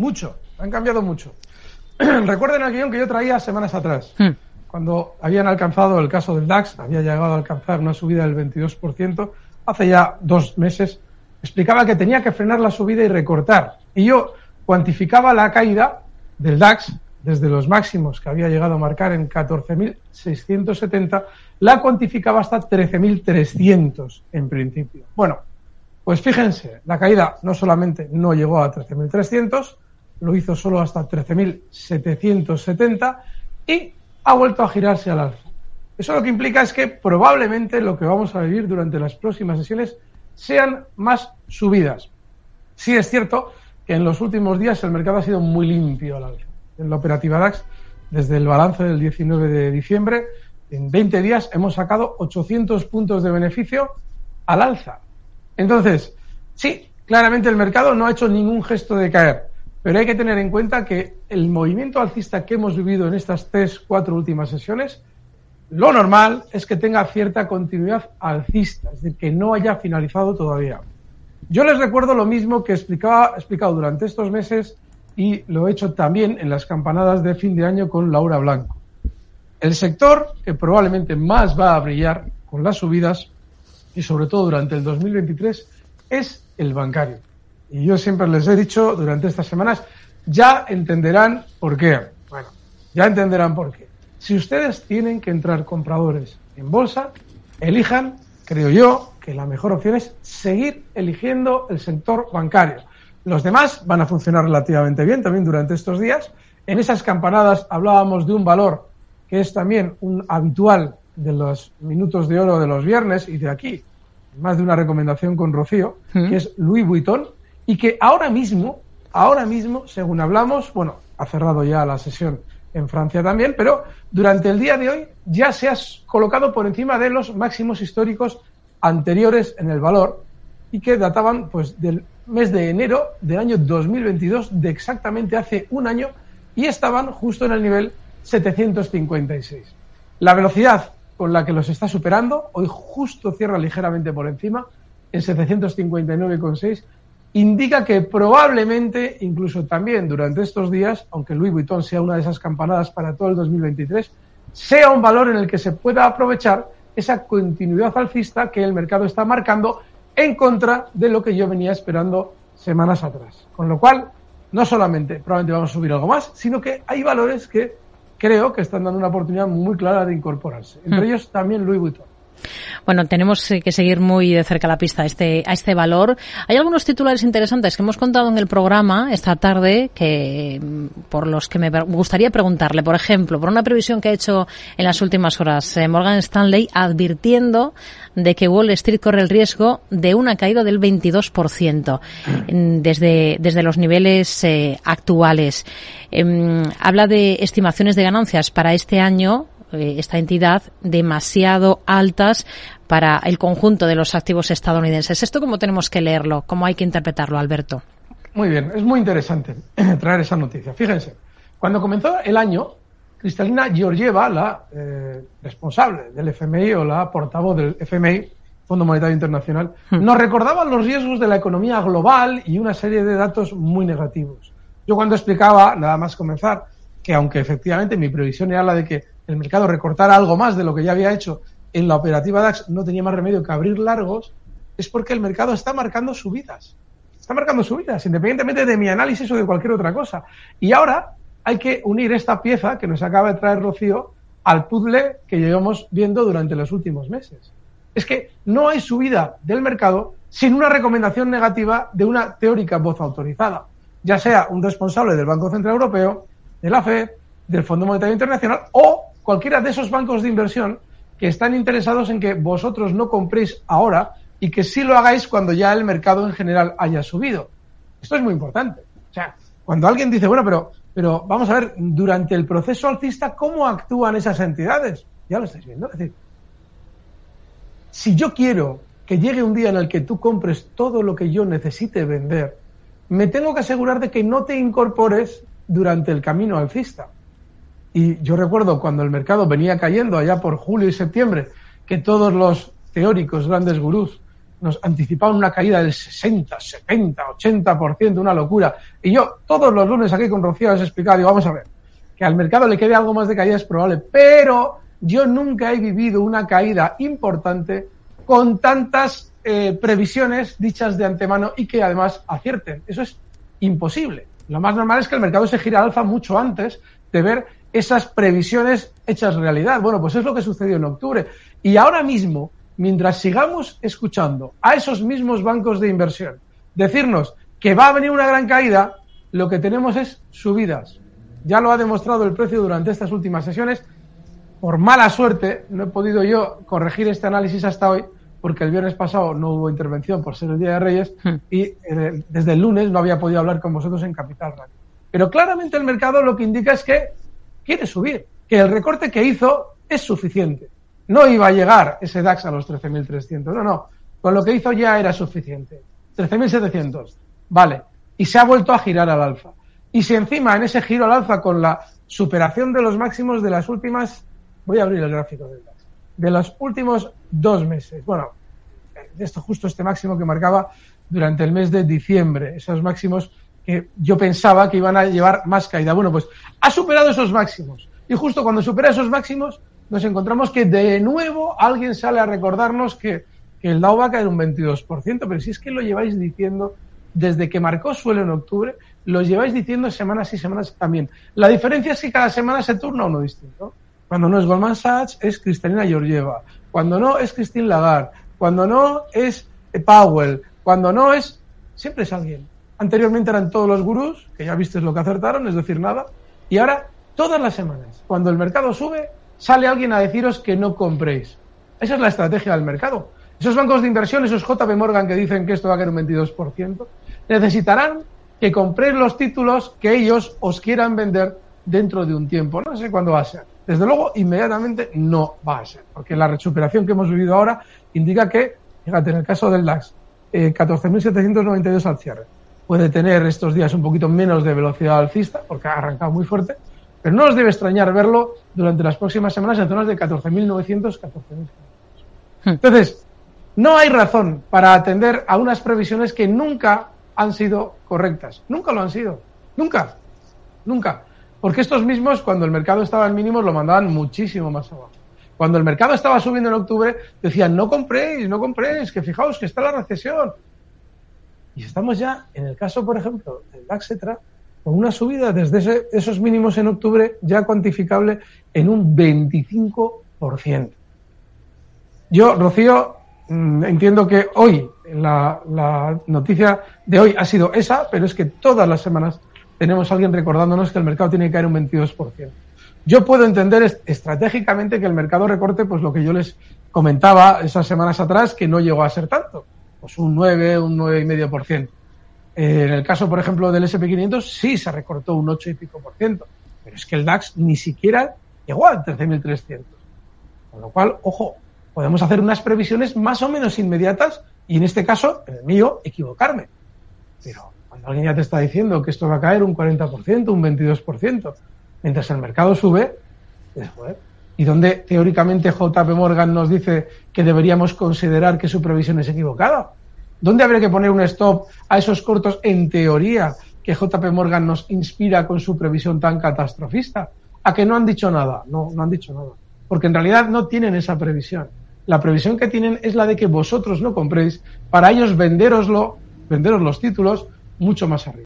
mucho, han cambiado mucho. Recuerden el guion que yo traía semanas atrás, Hmm. cuando habían alcanzado el caso del DAX, había llegado a alcanzar una subida del 22%, hace ya dos meses, explicaba que tenía que frenar la subida y recortar. Y yo cuantificaba la caída del DAX desde los máximos que había llegado a marcar en 14.670, la cuantificaba hasta 13.300 en principio. Bueno, pues fíjense, la caída no solamente no llegó a 13.300, lo hizo solo hasta 13.770 y ha vuelto a girarse al alza. Eso lo que implica es que probablemente lo que vamos a vivir durante las próximas sesiones sean más subidas. Sí es cierto que en los últimos días el mercado ha sido muy limpio al alza. En la operativa DAX, desde el balance del 19 de diciembre, en 20 días hemos sacado 800 puntos de beneficio al alza. Entonces, sí, claramente el mercado no ha hecho ningún gesto de caer, pero hay que tener en cuenta que el movimiento alcista que hemos vivido en estas tres, cuatro últimas sesiones, lo normal es que tenga cierta continuidad alcista, es decir, que no haya finalizado todavía. Yo les recuerdo lo mismo que explicaba, he explicado durante estos meses y lo he hecho también en las campanadas de fin de año con Laura Blanco. El sector que probablemente más va a brillar con las subidas y sobre todo durante el 2023 es el bancario. Y yo siempre les he dicho durante estas semanas, ya entenderán por qué. Bueno, ya entenderán por qué. Si ustedes tienen que entrar compradores en bolsa, elijan, creo yo, que la mejor opción es seguir eligiendo el sector bancario. Los demás van a funcionar relativamente bien también durante estos días. En esas campanadas hablábamos de un valor que es también un habitual de los minutos de oro de los viernes y de aquí, más de una recomendación con Rocío, que es Louis Vuitton, y que ahora mismo, ahora mismo, según hablamos, bueno, ha cerrado ya la sesión en Francia también, pero durante el día de hoy ya se ha colocado por encima de los máximos históricos anteriores en el valor y que databan pues del mes de enero del año 2022 de exactamente hace un año y estaban justo en el nivel 756. La velocidad con la que los está superando, hoy justo cierra ligeramente por encima, en 759,6, indica que probablemente, incluso también durante estos días, aunque Louis Vuitton sea una de esas campanadas para todo el 2023, sea un valor en el que se pueda aprovechar esa continuidad alcista que el mercado está marcando en contra de lo que yo venía esperando semanas atrás. Con lo cual, no solamente probablemente vamos a subir algo más, sino que hay valores que creo que están dando una oportunidad muy clara de incorporarse. Entre Mm. ellos también Louis Vuitton. Bueno, tenemos que seguir muy de cerca la pista a este, a este valor. Hay algunos titulares interesantes que hemos contado en el programa esta tarde que, mm, por los que me gustaría preguntarle. Por ejemplo, por una previsión que ha hecho en las últimas horas eh, Morgan Stanley advirtiendo de que Wall Street corre el riesgo de una caída del 22% mm, desde, desde los niveles eh, actuales. Em, habla de estimaciones de ganancias para este año eh, esta entidad demasiado altas para el conjunto de los activos estadounidenses. ¿Esto cómo tenemos que leerlo? ¿Cómo hay que interpretarlo, Alberto? Muy bien, es muy interesante traer esa noticia. Fíjense, cuando comenzó el año, Cristalina Georgieva, la eh, responsable del FMI o la portavoz del FMI, Fondo Monetario Internacional, nos recordaba los riesgos de la economía global y una serie de datos muy negativos. Yo cuando explicaba, nada más comenzar, que aunque efectivamente mi previsión era la de que el mercado recortara algo más de lo que ya había hecho en la operativa DAX, no tenía más remedio que abrir largos, es porque el mercado está marcando subidas está marcando subidas, independientemente de mi análisis o de cualquier otra cosa. Y ahora hay que unir esta pieza que nos acaba de traer Rocío al puzzle que llevamos viendo durante los últimos meses. Es que no hay subida del mercado sin una recomendación negativa de una teórica voz autorizada, ya sea un responsable del Banco Central Europeo, de la FED, del Fondo Monetario Internacional o cualquiera de esos bancos de inversión que están interesados en que vosotros no compréis ahora y que sí lo hagáis cuando ya el mercado en general haya subido. Esto es muy importante. O sea, cuando alguien dice, bueno, pero, pero vamos a ver, durante el proceso alcista, ¿cómo actúan esas entidades? Ya lo estáis viendo. Es decir, si yo quiero que llegue un día en el que tú compres todo lo que yo necesite vender, me tengo que asegurar de que no te incorpores durante el camino alcista. Y yo recuerdo cuando el mercado venía cayendo allá por julio y septiembre, que todos los teóricos, grandes gurús, nos anticipaban una caída del 60, 70, 80%, una locura. Y yo todos los lunes aquí con Rocío les he explicado, digo, vamos a ver, que al mercado le quede algo más de caída es probable, pero yo nunca he vivido una caída importante con tantas eh, previsiones dichas de antemano y que además acierten. Eso es imposible. Lo más normal es que el mercado se gire al alza mucho antes de ver esas previsiones hechas realidad. Bueno, pues es lo que sucedió en octubre. Y ahora mismo, mientras sigamos escuchando a esos mismos bancos de inversión decirnos que va a venir una gran caída, lo que tenemos es subidas. Ya lo ha demostrado el precio durante estas últimas sesiones. Por mala suerte, no he podido yo corregir este análisis hasta hoy, porque el viernes pasado no hubo intervención por ser el Día de Reyes hmm. y eh, desde el lunes no había podido hablar con vosotros en Capital Radio. Pero claramente el mercado lo que indica es que quiere subir, que el recorte que hizo es suficiente. No iba a llegar ese DAX a los 13.300, no, no. Con lo que hizo ya era suficiente. 13.700, vale. Y se ha vuelto a girar al alfa. Y si encima en ese giro al alfa con la superación de los máximos de las últimas, voy a abrir el gráfico del DAX, de los últimos dos meses. Bueno, esto justo este máximo que marcaba durante el mes de diciembre, esos máximos que yo pensaba que iban a llevar más caída. Bueno, pues ha superado esos máximos. Y justo cuando supera esos máximos, nos encontramos que de nuevo alguien sale a recordarnos que, que el Dow va a caer un 22%, pero si es que lo lleváis diciendo desde que marcó suelo en octubre, lo lleváis diciendo semanas y semanas también. La diferencia es que cada semana se turna uno distinto. Cuando no es Goldman Sachs, es Cristalina Georgieva. Cuando no, es Christine Lagarde. Cuando no, es Powell. Cuando no, es... Siempre es alguien. Anteriormente eran todos los gurús, que ya viste lo que acertaron, es decir, nada. Y ahora, todas las semanas, cuando el mercado sube, sale alguien a deciros que no compréis. Esa es la estrategia del mercado. Esos bancos de inversión, esos JP Morgan que dicen que esto va a caer un 22%, necesitarán que compréis los títulos que ellos os quieran vender dentro de un tiempo. No sé cuándo va a ser. Desde luego, inmediatamente no va a ser, porque la recuperación que hemos vivido ahora indica que, fíjate, en el caso del DAX, eh, 14.792 al cierre. Puede tener estos días un poquito menos de velocidad alcista, porque ha arrancado muy fuerte, pero no os debe extrañar verlo durante las próximas semanas en zonas de 14.900, 14.500. Hmm. Entonces, no hay razón para atender a unas previsiones que nunca han sido correctas. Nunca lo han sido. Nunca. Nunca. Porque estos mismos, cuando el mercado estaba en mínimos, lo mandaban muchísimo más abajo. Cuando el mercado estaba subiendo en octubre, decían, no compréis, no compréis, que fijaos que está la recesión. Y estamos ya, en el caso, por ejemplo, del DAXetra, con una subida desde esos mínimos en octubre ya cuantificable en un 25%. Yo, Rocío, mm, entiendo que hoy, la, la noticia de hoy ha sido esa, pero es que todas las semanas tenemos a alguien recordándonos que el mercado tiene que caer un 22%. Yo puedo entender estratégicamente que el mercado recorte, pues lo que yo les comentaba esas semanas atrás, que no llegó a ser tanto, pues un 9, un 9,5%. Eh, en el caso, por ejemplo, del SP500, sí se recortó un 8 y pico por ciento, pero es que el DAX ni siquiera llegó al 13.300. Con lo cual, ojo, podemos hacer unas previsiones más o menos inmediatas y en este caso, en el mío, equivocarme. Pero cuando alguien ya te está diciendo que esto va a caer un 40%, un 22%, mientras el mercado sube, ¿y donde teóricamente JP Morgan nos dice que deberíamos considerar que su previsión es equivocada? ¿Dónde habría que poner un stop a esos cortos en teoría que JP Morgan nos inspira con su previsión tan catastrofista? ¿A que no han dicho nada? No, no han dicho nada. Porque en realidad no tienen esa previsión. La previsión que tienen es la de que vosotros no compréis para ellos venderoslo, venderos los títulos mucho más arriba.